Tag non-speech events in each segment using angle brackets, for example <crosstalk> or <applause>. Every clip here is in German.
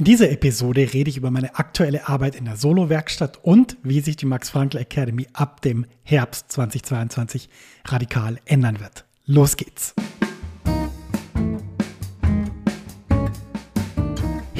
In dieser Episode rede ich über meine aktuelle Arbeit in der Solo-Werkstatt und wie sich die Max Frankl Academy ab dem Herbst 2022 radikal ändern wird. Los geht's!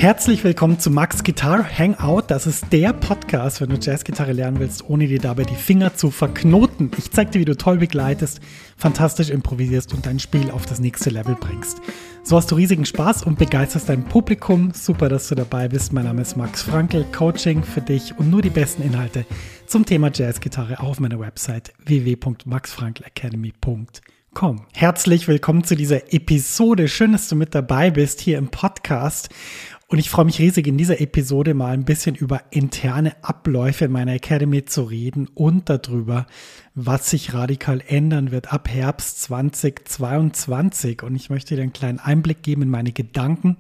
Herzlich willkommen zu Max Guitar Hangout. Das ist der Podcast, wenn du Jazzgitarre lernen willst, ohne dir dabei die Finger zu verknoten. Ich zeig dir, wie du toll begleitest, fantastisch improvisierst und dein Spiel auf das nächste Level bringst. So hast du riesigen Spaß und begeisterst dein Publikum. Super, dass du dabei bist. Mein Name ist Max Frankel, Coaching für dich und nur die besten Inhalte zum Thema Jazzgitarre auf meiner Website www.maxfrankelacademy.com. Herzlich willkommen zu dieser Episode. Schön, dass du mit dabei bist hier im Podcast. Und ich freue mich riesig, in dieser Episode mal ein bisschen über interne Abläufe in meiner Academy zu reden und darüber, was sich radikal ändern wird ab Herbst 2022. Und ich möchte dir einen kleinen Einblick geben in meine Gedanken,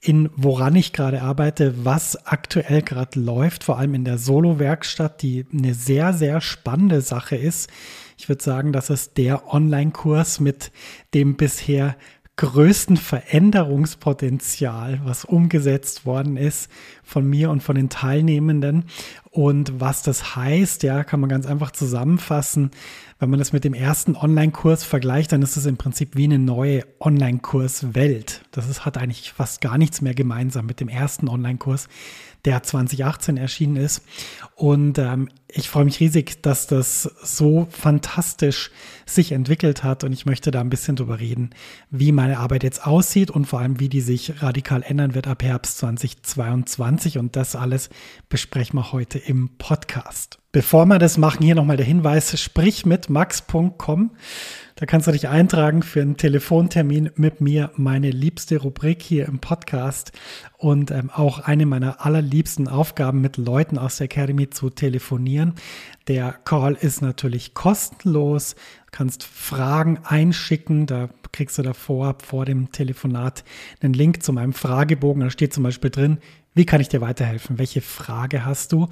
in woran ich gerade arbeite, was aktuell gerade läuft, vor allem in der Solo-Werkstatt, die eine sehr, sehr spannende Sache ist. Ich würde sagen, das ist der Online-Kurs mit dem bisher größten Veränderungspotenzial, was umgesetzt worden ist von mir und von den Teilnehmenden. Und was das heißt, ja, kann man ganz einfach zusammenfassen. Wenn man das mit dem ersten Online-Kurs vergleicht, dann ist es im Prinzip wie eine neue Online-Kurs-Welt. Das ist, hat eigentlich fast gar nichts mehr gemeinsam mit dem ersten Online-Kurs der 2018 erschienen ist. Und ähm, ich freue mich riesig, dass das so fantastisch sich entwickelt hat. Und ich möchte da ein bisschen drüber reden, wie meine Arbeit jetzt aussieht und vor allem, wie die sich radikal ändern wird ab Herbst 2022. Und das alles besprechen wir heute im Podcast. Bevor wir das machen, hier nochmal der Hinweis, sprich mit max.com. Da kannst du dich eintragen für einen Telefontermin mit mir, meine liebste Rubrik hier im Podcast und ähm, auch eine meiner allerliebsten Aufgaben mit Leuten aus der Academy zu telefonieren. Der Call ist natürlich kostenlos. Du kannst Fragen einschicken. Da kriegst du davor, vor dem Telefonat, einen Link zu meinem Fragebogen. Da steht zum Beispiel drin, wie kann ich dir weiterhelfen? Welche Frage hast du?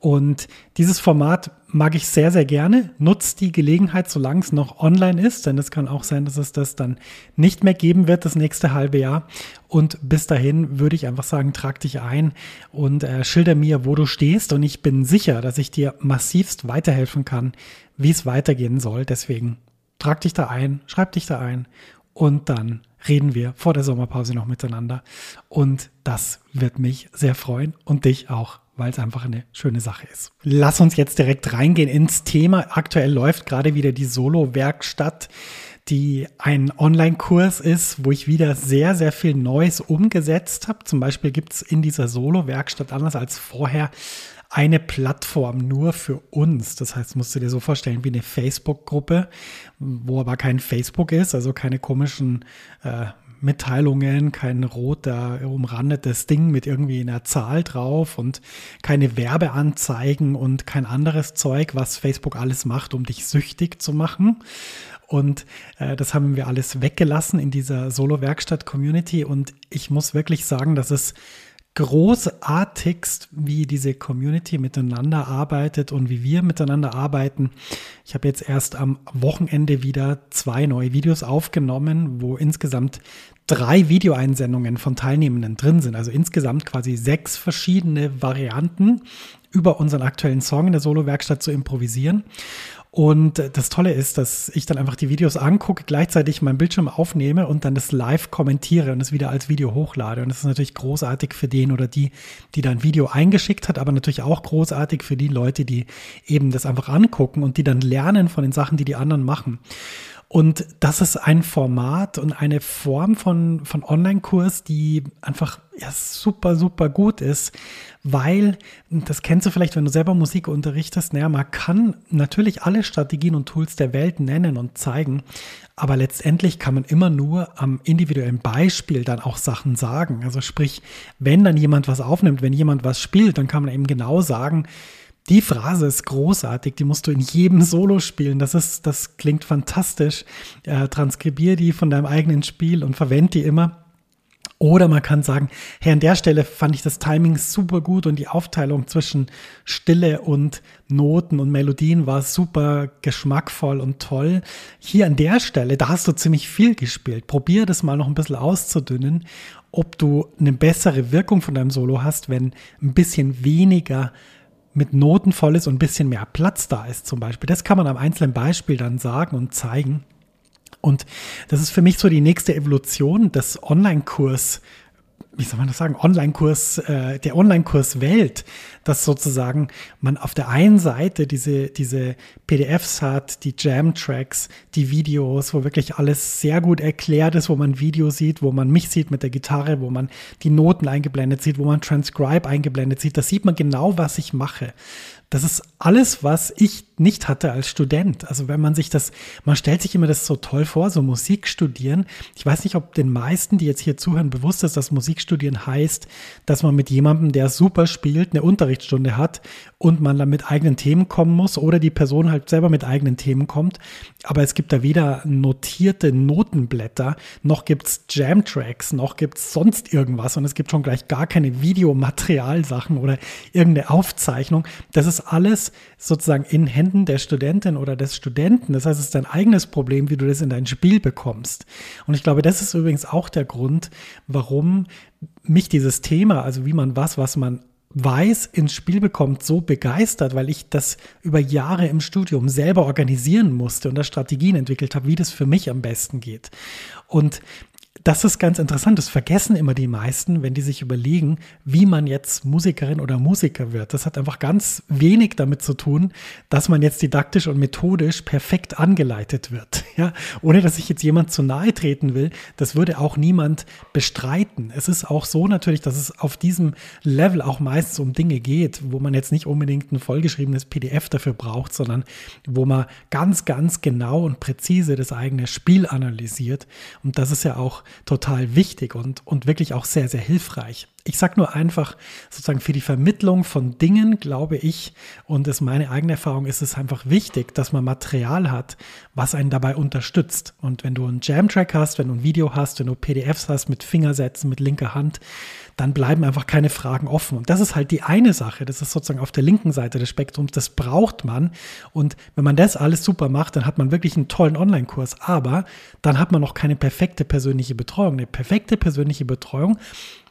Und dieses Format mag ich sehr, sehr gerne. Nutzt die Gelegenheit, solange es noch online ist, denn es kann auch sein, dass es das dann nicht mehr geben wird, das nächste halbe Jahr. Und bis dahin würde ich einfach sagen, trag dich ein und äh, schilder mir, wo du stehst. Und ich bin sicher, dass ich dir massivst weiterhelfen kann, wie es weitergehen soll. Deswegen trag dich da ein, schreib dich da ein und dann reden wir vor der Sommerpause noch miteinander. Und das wird mich sehr freuen und dich auch, weil es einfach eine schöne Sache ist. Lass uns jetzt direkt reingehen ins Thema. Aktuell läuft gerade wieder die Solo-Werkstatt die ein Online-Kurs ist, wo ich wieder sehr, sehr viel Neues umgesetzt habe. Zum Beispiel gibt es in dieser Solo-Werkstatt anders als vorher eine Plattform nur für uns. Das heißt, musst du dir so vorstellen wie eine Facebook-Gruppe, wo aber kein Facebook ist, also keine komischen äh, Mitteilungen, kein roter umrandetes Ding mit irgendwie einer Zahl drauf und keine Werbeanzeigen und kein anderes Zeug, was Facebook alles macht, um dich süchtig zu machen. Und äh, das haben wir alles weggelassen in dieser Solo-Werkstatt-Community. Und ich muss wirklich sagen, dass es großartigst, wie diese Community miteinander arbeitet und wie wir miteinander arbeiten. Ich habe jetzt erst am Wochenende wieder zwei neue Videos aufgenommen, wo insgesamt drei Videoeinsendungen von Teilnehmenden drin sind. Also insgesamt quasi sechs verschiedene Varianten über unseren aktuellen Song in der Solo-Werkstatt zu improvisieren. Und das Tolle ist, dass ich dann einfach die Videos angucke, gleichzeitig meinen Bildschirm aufnehme und dann das live kommentiere und es wieder als Video hochlade. Und das ist natürlich großartig für den oder die, die da ein Video eingeschickt hat, aber natürlich auch großartig für die Leute, die eben das einfach angucken und die dann lernen von den Sachen, die die anderen machen. Und das ist ein Format und eine Form von, von Online-Kurs, die einfach ja, super, super gut ist, weil, das kennst du vielleicht, wenn du selber Musik unterrichtest, naja, man kann natürlich alle Strategien und Tools der Welt nennen und zeigen, aber letztendlich kann man immer nur am individuellen Beispiel dann auch Sachen sagen. Also sprich, wenn dann jemand was aufnimmt, wenn jemand was spielt, dann kann man eben genau sagen, die Phrase ist großartig, die musst du in jedem Solo spielen. Das ist, das klingt fantastisch. Äh, transkribier die von deinem eigenen Spiel und verwend die immer. Oder man kann sagen, hey, an der Stelle fand ich das Timing super gut und die Aufteilung zwischen Stille und Noten und Melodien war super geschmackvoll und toll. Hier an der Stelle, da hast du ziemlich viel gespielt. Probier das mal noch ein bisschen auszudünnen, ob du eine bessere Wirkung von deinem Solo hast, wenn ein bisschen weniger mit Noten voll ist und ein bisschen mehr Platz da ist zum Beispiel. Das kann man am einzelnen Beispiel dann sagen und zeigen. Und das ist für mich so die nächste Evolution des Online-Kurs wie soll man das sagen, Online-Kurs, äh, der Online-Kurs Welt, dass sozusagen man auf der einen Seite diese, diese PDFs hat, die Jam-Tracks, die Videos, wo wirklich alles sehr gut erklärt ist, wo man Video sieht, wo man mich sieht mit der Gitarre, wo man die Noten eingeblendet sieht, wo man Transcribe eingeblendet sieht. Da sieht man genau, was ich mache. Das ist alles, was ich nicht hatte als Student. Also wenn man sich das, man stellt sich immer das so toll vor, so Musik studieren. Ich weiß nicht, ob den meisten, die jetzt hier zuhören, bewusst ist, dass Musik studieren heißt, dass man mit jemandem, der super spielt, eine Unterrichtsstunde hat und man dann mit eigenen Themen kommen muss oder die Person halt selber mit eigenen Themen kommt. Aber es gibt da weder notierte Notenblätter, noch gibt's Jam-Tracks, noch gibt's sonst irgendwas und es gibt schon gleich gar keine Videomaterialsachen oder irgendeine Aufzeichnung. Das ist alles sozusagen in Händen der Studentin oder des Studenten. Das heißt, es ist dein eigenes Problem, wie du das in dein Spiel bekommst. Und ich glaube, das ist übrigens auch der Grund, warum mich dieses Thema, also wie man was, was man weiß, ins Spiel bekommt, so begeistert, weil ich das über Jahre im Studium selber organisieren musste und da Strategien entwickelt habe, wie das für mich am besten geht. Und das ist ganz interessant. Das vergessen immer die meisten, wenn die sich überlegen, wie man jetzt Musikerin oder Musiker wird. Das hat einfach ganz wenig damit zu tun, dass man jetzt didaktisch und methodisch perfekt angeleitet wird. <laughs> Ja, ohne dass ich jetzt jemand zu nahe treten will, das würde auch niemand bestreiten. Es ist auch so natürlich, dass es auf diesem Level auch meistens um Dinge geht, wo man jetzt nicht unbedingt ein vollgeschriebenes PDF dafür braucht, sondern wo man ganz, ganz genau und präzise das eigene Spiel analysiert. Und das ist ja auch total wichtig und, und wirklich auch sehr, sehr hilfreich. Ich sage nur einfach, sozusagen für die Vermittlung von Dingen, glaube ich, und es meine eigene Erfahrung ist es einfach wichtig, dass man Material hat, was einen dabei unterstützt. Und wenn du einen Jam-Track hast, wenn du ein Video hast, wenn du PDFs hast mit Fingersätzen, mit linker Hand, dann bleiben einfach keine Fragen offen. Und das ist halt die eine Sache. Das ist sozusagen auf der linken Seite des Spektrums. Das braucht man. Und wenn man das alles super macht, dann hat man wirklich einen tollen Online-Kurs. Aber dann hat man noch keine perfekte persönliche Betreuung. Eine perfekte persönliche Betreuung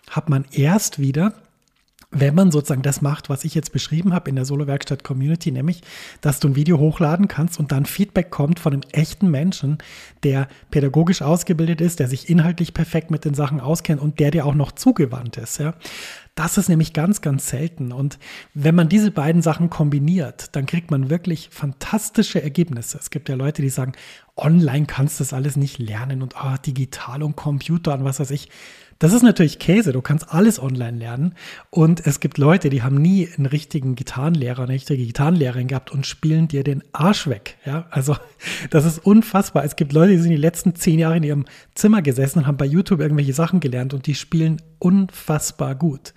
hat man erst wieder, wenn man sozusagen das macht, was ich jetzt beschrieben habe in der Solo-Werkstatt Community, nämlich, dass du ein Video hochladen kannst und dann Feedback kommt von einem echten Menschen, der pädagogisch ausgebildet ist, der sich inhaltlich perfekt mit den Sachen auskennt und der dir auch noch zugewandt ist, ja. Das ist nämlich ganz, ganz selten. Und wenn man diese beiden Sachen kombiniert, dann kriegt man wirklich fantastische Ergebnisse. Es gibt ja Leute, die sagen, online kannst du das alles nicht lernen und oh, digital und Computer und was weiß ich. Das ist natürlich Käse. Du kannst alles online lernen. Und es gibt Leute, die haben nie einen richtigen Gitarrenlehrer, eine richtige Gitarrenlehrerin gehabt und spielen dir den Arsch weg. Ja, also <laughs> das ist unfassbar. Es gibt Leute, die sind die letzten zehn Jahre in ihrem Zimmer gesessen und haben bei YouTube irgendwelche Sachen gelernt und die spielen unfassbar gut.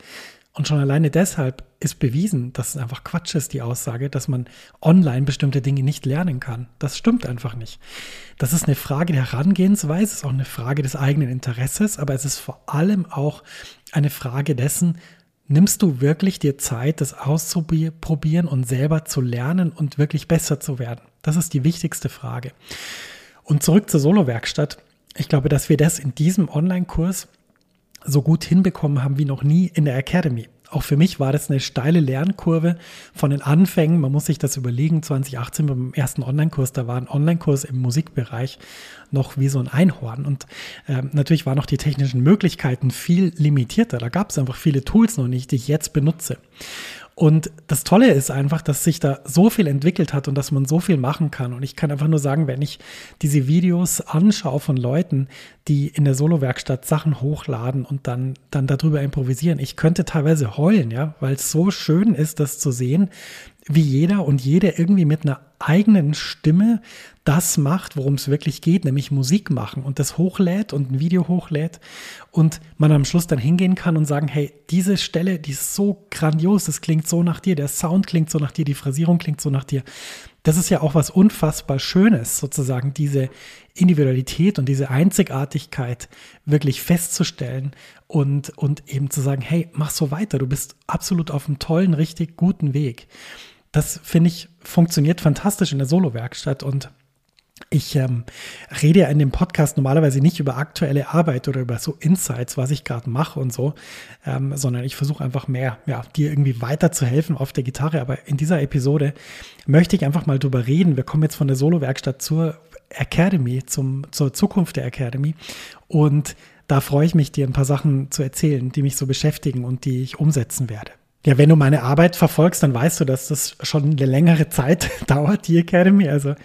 Und schon alleine deshalb ist bewiesen, dass es einfach Quatsch ist, die Aussage, dass man online bestimmte Dinge nicht lernen kann. Das stimmt einfach nicht. Das ist eine Frage der Herangehensweise, ist auch eine Frage des eigenen Interesses, aber es ist vor allem auch eine Frage dessen, nimmst du wirklich dir Zeit, das auszuprobieren und selber zu lernen und wirklich besser zu werden? Das ist die wichtigste Frage. Und zurück zur Solo-Werkstatt. Ich glaube, dass wir das in diesem Online-Kurs so gut hinbekommen haben wie noch nie in der Academy. Auch für mich war das eine steile Lernkurve von den Anfängen. Man muss sich das überlegen. 2018 beim ersten Online-Kurs, da war ein Online-Kurs im Musikbereich noch wie so ein Einhorn. Und äh, natürlich waren auch die technischen Möglichkeiten viel limitierter. Da gab es einfach viele Tools noch nicht, die ich jetzt benutze. Und das Tolle ist einfach, dass sich da so viel entwickelt hat und dass man so viel machen kann. Und ich kann einfach nur sagen, wenn ich diese Videos anschaue von Leuten, die in der Solo-Werkstatt Sachen hochladen und dann, dann darüber improvisieren, ich könnte teilweise heulen, ja, weil es so schön ist, das zu sehen, wie jeder und jede irgendwie mit einer eigenen Stimme das macht, worum es wirklich geht, nämlich Musik machen und das hochlädt und ein Video hochlädt und man am Schluss dann hingehen kann und sagen, hey, diese Stelle, die ist so grandios, das klingt so nach dir, der Sound klingt so nach dir, die Phrasierung klingt so nach dir. das ist ja auch was unfassbar Schönes, sozusagen diese Individualität und diese Einzigartigkeit wirklich festzustellen und, und eben zu sagen, hey, mach so weiter, du bist absolut auf einem tollen, richtig guten Weg. Das finde ich funktioniert fantastisch in der Solo-Werkstatt und ich ähm, rede ja in dem Podcast normalerweise nicht über aktuelle Arbeit oder über so Insights, was ich gerade mache und so, ähm, sondern ich versuche einfach mehr, ja, dir irgendwie weiterzuhelfen auf der Gitarre. Aber in dieser Episode möchte ich einfach mal drüber reden. Wir kommen jetzt von der Solo-Werkstatt zur Academy, zum, zur Zukunft der Academy. Und da freue ich mich, dir ein paar Sachen zu erzählen, die mich so beschäftigen und die ich umsetzen werde. Ja, wenn du meine Arbeit verfolgst, dann weißt du, dass das schon eine längere Zeit <laughs> dauert, die Academy. Also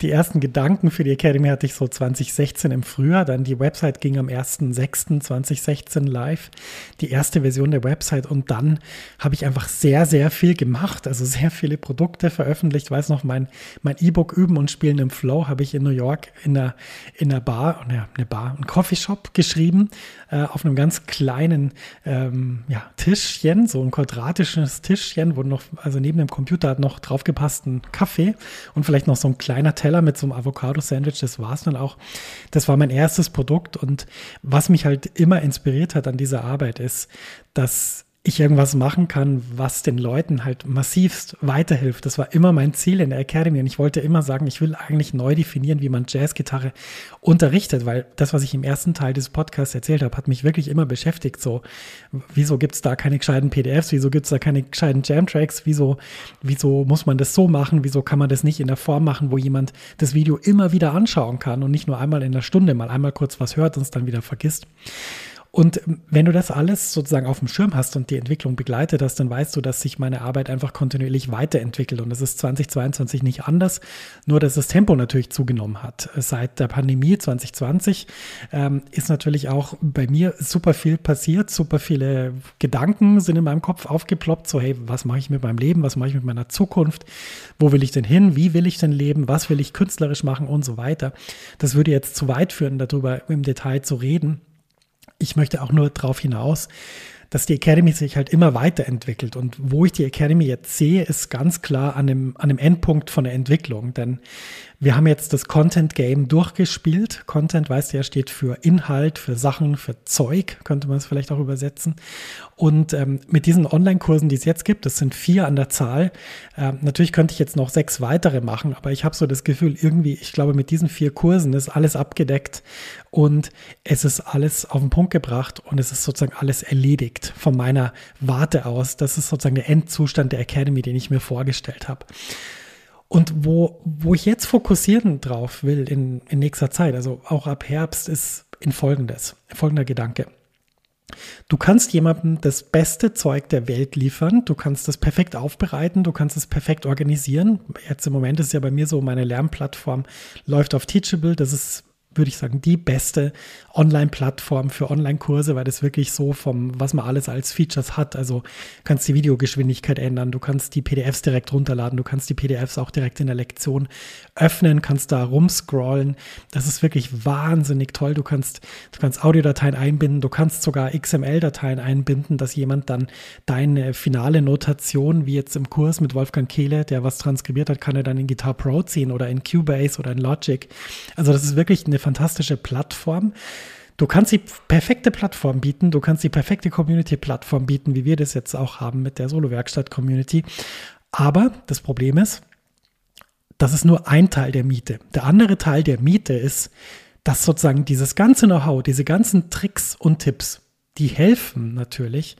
die ersten Gedanken für die Academy hatte ich so 2016 im Frühjahr. Dann die Website ging am 1.6.2016 live. Die erste Version der Website. Und dann habe ich einfach sehr, sehr viel gemacht. Also sehr viele Produkte veröffentlicht. Ich weiß noch, mein, mein E-Book Üben und Spielen im Flow habe ich in New York in einer, in einer Bar, ja, eine Bar, ein Coffeeshop geschrieben. Äh, auf einem ganz kleinen ähm, ja, Tischchen, so ein Quadrat quadratisches Tischchen, wo noch, also neben dem Computer hat noch draufgepasst ein Kaffee und vielleicht noch so ein kleiner Teller mit so einem Avocado-Sandwich. Das war es dann auch. Das war mein erstes Produkt und was mich halt immer inspiriert hat an dieser Arbeit ist, dass ich irgendwas machen kann, was den Leuten halt massivst weiterhilft. Das war immer mein Ziel in der Academy und ich wollte immer sagen, ich will eigentlich neu definieren, wie man Jazzgitarre unterrichtet, weil das, was ich im ersten Teil des Podcasts erzählt habe, hat mich wirklich immer beschäftigt. So, wieso gibt es da keine gescheiten PDFs? Wieso gibt es da keine gescheiten Jam-Tracks? Wieso, wieso muss man das so machen? Wieso kann man das nicht in der Form machen, wo jemand das Video immer wieder anschauen kann und nicht nur einmal in der Stunde mal einmal kurz was hört und es dann wieder vergisst? Und wenn du das alles sozusagen auf dem Schirm hast und die Entwicklung begleitet hast, dann weißt du, dass sich meine Arbeit einfach kontinuierlich weiterentwickelt. Und das ist 2022 nicht anders, nur dass das Tempo natürlich zugenommen hat. Seit der Pandemie 2020 ähm, ist natürlich auch bei mir super viel passiert, super viele Gedanken sind in meinem Kopf aufgeploppt, so hey, was mache ich mit meinem Leben, was mache ich mit meiner Zukunft, wo will ich denn hin, wie will ich denn leben, was will ich künstlerisch machen und so weiter. Das würde jetzt zu weit führen, darüber im Detail zu reden. Ich möchte auch nur darauf hinaus, dass die Academy sich halt immer weiterentwickelt. Und wo ich die Academy jetzt sehe, ist ganz klar an dem, an dem Endpunkt von der Entwicklung. Denn wir haben jetzt das Content Game durchgespielt. Content, weißt du ja, steht für Inhalt, für Sachen, für Zeug, könnte man es vielleicht auch übersetzen. Und ähm, mit diesen Online-Kursen, die es jetzt gibt, das sind vier an der Zahl. Ähm, natürlich könnte ich jetzt noch sechs weitere machen, aber ich habe so das Gefühl, irgendwie, ich glaube, mit diesen vier Kursen ist alles abgedeckt und es ist alles auf den Punkt gebracht und es ist sozusagen alles erledigt von meiner Warte aus. Das ist sozusagen der Endzustand der Academy, den ich mir vorgestellt habe. Und wo, wo ich jetzt fokussieren drauf will in, in nächster Zeit, also auch ab Herbst, ist in folgendes, folgender Gedanke. Du kannst jemandem das beste Zeug der Welt liefern, du kannst das perfekt aufbereiten, du kannst es perfekt organisieren. Jetzt im Moment ist ja bei mir so, meine Lernplattform läuft auf Teachable, das ist würde ich sagen, die beste Online-Plattform für Online-Kurse, weil das wirklich so vom, was man alles als Features hat. Also kannst die Videogeschwindigkeit ändern, du kannst die PDFs direkt runterladen, du kannst die PDFs auch direkt in der Lektion öffnen, kannst da rumscrollen. Das ist wirklich wahnsinnig toll. Du kannst, du kannst Audiodateien einbinden, du kannst sogar XML-Dateien einbinden, dass jemand dann deine finale Notation, wie jetzt im Kurs mit Wolfgang Kehle, der was transkribiert hat, kann er dann in Guitar Pro ziehen oder in Cubase oder in Logic. Also das ist wirklich eine fantastische Plattform. Du kannst die perfekte Plattform bieten, du kannst die perfekte Community-Plattform bieten, wie wir das jetzt auch haben mit der Solo-Werkstatt-Community. Aber das Problem ist, das ist nur ein Teil der Miete. Der andere Teil der Miete ist, dass sozusagen dieses ganze Know-how, diese ganzen Tricks und Tipps, die helfen natürlich,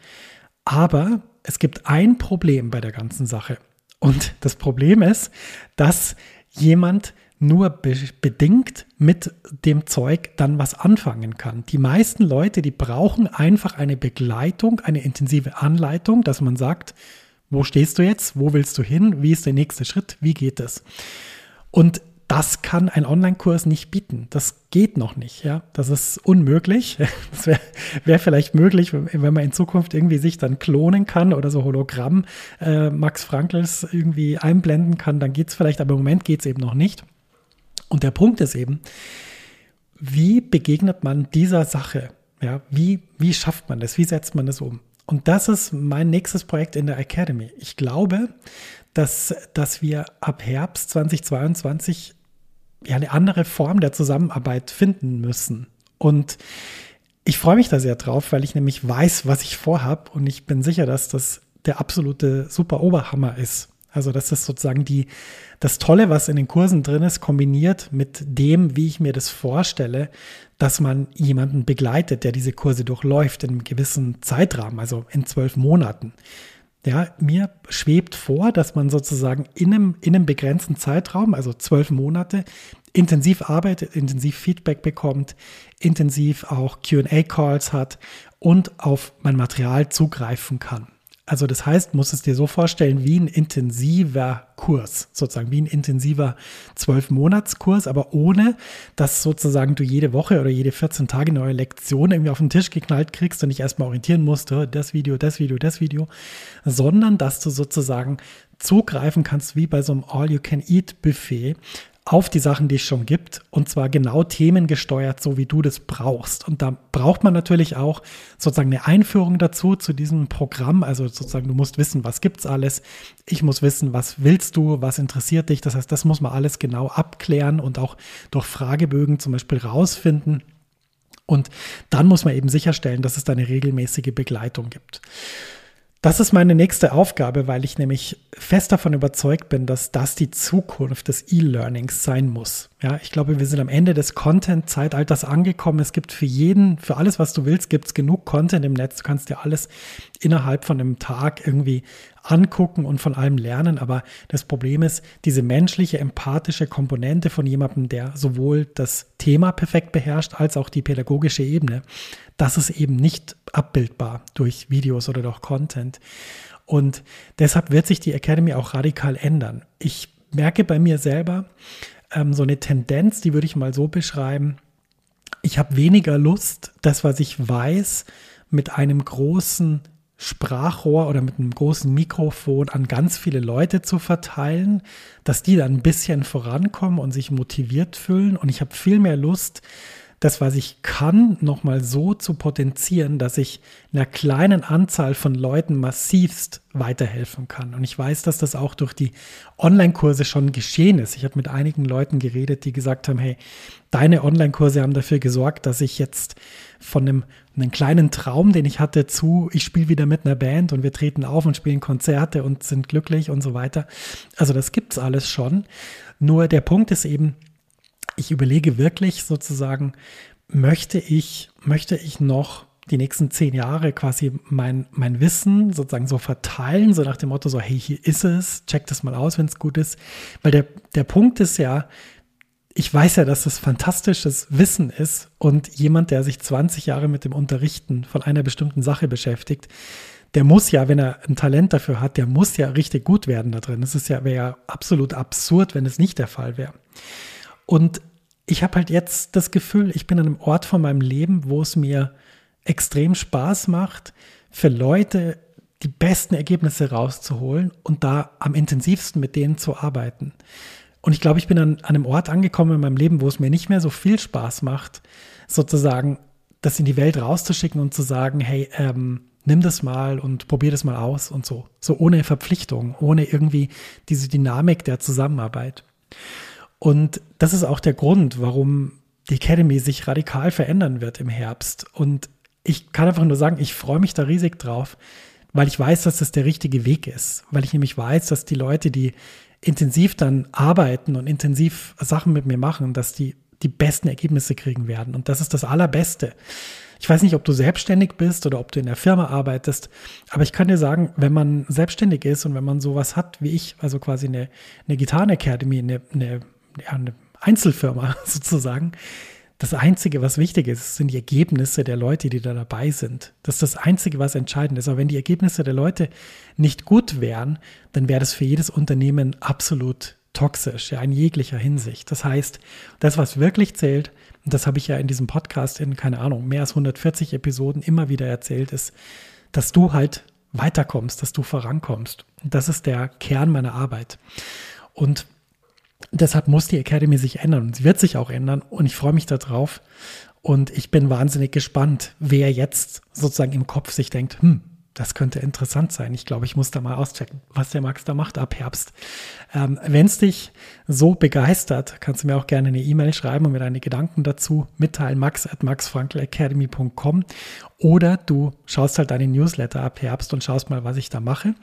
aber es gibt ein Problem bei der ganzen Sache. Und das Problem ist, dass jemand nur be bedingt mit dem Zeug dann was anfangen kann. Die meisten Leute, die brauchen einfach eine Begleitung, eine intensive Anleitung, dass man sagt, wo stehst du jetzt, wo willst du hin, wie ist der nächste Schritt, wie geht es? Und das kann ein Online-Kurs nicht bieten. Das geht noch nicht. Ja, das ist unmöglich. <laughs> Das wäre wär vielleicht möglich, wenn man in Zukunft irgendwie sich dann klonen kann oder so Hologramm äh, Max Frankls irgendwie einblenden kann. Dann geht es vielleicht, aber im Moment geht es eben noch nicht. Und der Punkt ist eben, wie begegnet man dieser Sache? Ja, wie, wie schafft man das? Wie setzt man das um? Und das ist mein nächstes Projekt in der Academy. Ich glaube, dass, dass wir ab Herbst 2022 ja eine andere Form der Zusammenarbeit finden müssen. Und ich freue mich da sehr drauf, weil ich nämlich weiß, was ich vorhab und ich bin sicher, dass das der absolute super Oberhammer ist. Also das ist sozusagen die, das Tolle, was in den Kursen drin ist, kombiniert mit dem, wie ich mir das vorstelle, dass man jemanden begleitet, der diese Kurse durchläuft in einem gewissen Zeitrahmen, also in zwölf Monaten. Ja, mir schwebt vor, dass man sozusagen in einem, in einem begrenzten Zeitraum, also zwölf Monate, intensiv arbeitet, intensiv Feedback bekommt, intensiv auch QA-Calls hat und auf mein Material zugreifen kann. Also das heißt, muss es dir so vorstellen wie ein intensiver Kurs, sozusagen wie ein intensiver Zwölf-Monats-Kurs, aber ohne, dass sozusagen du jede Woche oder jede 14 Tage neue Lektion irgendwie auf den Tisch geknallt kriegst und dich erstmal orientieren musst, oh, das Video, das Video, das Video, sondern dass du sozusagen zugreifen kannst wie bei so einem All-You-Can-Eat-Buffet auf die Sachen, die es schon gibt, und zwar genau themengesteuert, so wie du das brauchst. Und da braucht man natürlich auch sozusagen eine Einführung dazu, zu diesem Programm. Also sozusagen, du musst wissen, was gibt's alles. Ich muss wissen, was willst du, was interessiert dich. Das heißt, das muss man alles genau abklären und auch durch Fragebögen zum Beispiel rausfinden. Und dann muss man eben sicherstellen, dass es da eine regelmäßige Begleitung gibt. Das ist meine nächste Aufgabe, weil ich nämlich fest davon überzeugt bin, dass das die Zukunft des E-Learnings sein muss. Ja, ich glaube, wir sind am Ende des Content-Zeitalters angekommen. Es gibt für jeden, für alles, was du willst, gibt es genug Content im Netz. Du kannst dir alles innerhalb von einem Tag irgendwie angucken und von allem lernen. Aber das Problem ist, diese menschliche, empathische Komponente von jemandem, der sowohl das Thema perfekt beherrscht, als auch die pädagogische Ebene, das ist eben nicht abbildbar durch Videos oder durch Content. Und deshalb wird sich die Academy auch radikal ändern. Ich merke bei mir selber ähm, so eine Tendenz, die würde ich mal so beschreiben. Ich habe weniger Lust, das, was ich weiß, mit einem großen Sprachrohr oder mit einem großen Mikrofon an ganz viele Leute zu verteilen, dass die dann ein bisschen vorankommen und sich motiviert fühlen. Und ich habe viel mehr Lust, das, was ich kann, nochmal so zu potenzieren, dass ich einer kleinen Anzahl von Leuten massivst weiterhelfen kann. Und ich weiß, dass das auch durch die Online-Kurse schon geschehen ist. Ich habe mit einigen Leuten geredet, die gesagt haben, hey, deine Online-Kurse haben dafür gesorgt, dass ich jetzt von einem, einem kleinen Traum, den ich hatte, zu, ich spiele wieder mit einer Band und wir treten auf und spielen Konzerte und sind glücklich und so weiter. Also das gibt's alles schon. Nur der Punkt ist eben, ich überlege wirklich sozusagen, möchte ich, möchte ich noch die nächsten zehn Jahre quasi mein, mein Wissen sozusagen so verteilen, so nach dem Motto, so, hey, hier ist es, check das mal aus, wenn es gut ist. Weil der, der Punkt ist ja, ich weiß ja, dass das fantastisches Wissen ist und jemand, der sich 20 Jahre mit dem Unterrichten von einer bestimmten Sache beschäftigt, der muss ja, wenn er ein Talent dafür hat, der muss ja richtig gut werden da drin. Es ist ja, wäre ja absolut absurd, wenn es nicht der Fall wäre. Und ich habe halt jetzt das Gefühl, ich bin an einem Ort von meinem Leben, wo es mir extrem Spaß macht, für Leute die besten Ergebnisse rauszuholen und da am intensivsten mit denen zu arbeiten. Und ich glaube, ich bin an, an einem Ort angekommen in meinem Leben, wo es mir nicht mehr so viel Spaß macht, sozusagen das in die Welt rauszuschicken und zu sagen, hey, ähm, nimm das mal und probier das mal aus und so. So ohne Verpflichtung, ohne irgendwie diese Dynamik der Zusammenarbeit. Und das ist auch der Grund, warum die Academy sich radikal verändern wird im Herbst. Und ich kann einfach nur sagen, ich freue mich da riesig drauf, weil ich weiß, dass das der richtige Weg ist. Weil ich nämlich weiß, dass die Leute, die intensiv dann arbeiten und intensiv Sachen mit mir machen, dass die die besten Ergebnisse kriegen werden. Und das ist das Allerbeste. Ich weiß nicht, ob du selbstständig bist oder ob du in der Firma arbeitest, aber ich kann dir sagen, wenn man selbstständig ist und wenn man sowas hat wie ich, also quasi eine, eine Gitarren Academy, eine, eine ja, eine Einzelfirma <laughs> sozusagen. Das Einzige, was wichtig ist, sind die Ergebnisse der Leute, die da dabei sind. Das ist das Einzige, was entscheidend ist. Aber wenn die Ergebnisse der Leute nicht gut wären, dann wäre das für jedes Unternehmen absolut toxisch, ja, in jeglicher Hinsicht. Das heißt, das, was wirklich zählt, und das habe ich ja in diesem Podcast in, keine Ahnung, mehr als 140 Episoden immer wieder erzählt, ist, dass du halt weiterkommst, dass du vorankommst. Und das ist der Kern meiner Arbeit. Und deshalb muss die Academy sich ändern und sie wird sich auch ändern und ich freue mich darauf und ich bin wahnsinnig gespannt, wer jetzt sozusagen im Kopf sich denkt, hm, das könnte interessant sein. Ich glaube, ich muss da mal auschecken, was der Max da macht ab Herbst. Ähm, Wenn es dich so begeistert, kannst du mir auch gerne eine E-Mail schreiben und mir deine Gedanken dazu mitteilen, max at maxfrankelacademy.com oder du schaust halt deine Newsletter ab Herbst und schaust mal, was ich da mache.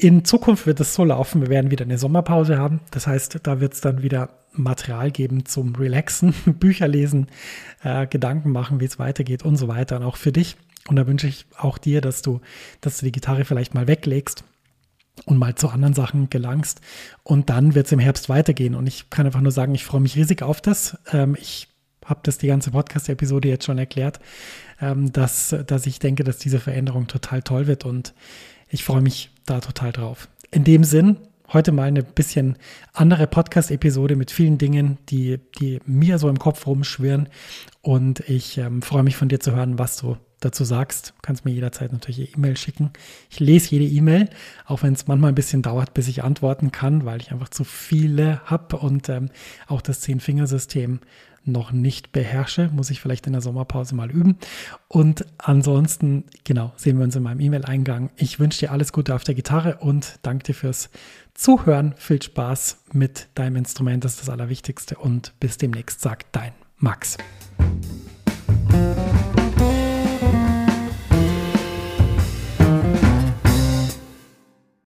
In Zukunft wird es so laufen, wir werden wieder eine Sommerpause haben. Das heißt, da wird es dann wieder Material geben zum Relaxen, <laughs> Bücher lesen, äh, Gedanken machen, wie es weitergeht und so weiter. Und auch für dich. Und da wünsche ich auch dir, dass du, dass du die Gitarre vielleicht mal weglegst und mal zu anderen Sachen gelangst. Und dann wird es im Herbst weitergehen. Und ich kann einfach nur sagen, ich freue mich riesig auf das. Ähm, ich habe das die ganze Podcast-Episode jetzt schon erklärt, ähm, dass, dass ich denke, dass diese Veränderung total toll wird. Und ich freue mich da total drauf. In dem Sinn, heute mal eine bisschen andere Podcast-Episode mit vielen Dingen, die, die mir so im Kopf rumschwirren. Und ich ähm, freue mich von dir zu hören, was du dazu sagst. Du kannst mir jederzeit natürlich E-Mail schicken. Ich lese jede E-Mail, auch wenn es manchmal ein bisschen dauert, bis ich antworten kann, weil ich einfach zu viele habe und ähm, auch das Zehn-Fingersystem noch nicht beherrsche. Muss ich vielleicht in der Sommerpause mal üben. Und ansonsten, genau, sehen wir uns in meinem E-Mail-Eingang. Ich wünsche dir alles Gute auf der Gitarre und danke dir fürs Zuhören. Viel Spaß mit deinem Instrument, das ist das Allerwichtigste. Und bis demnächst, sagt dein Max.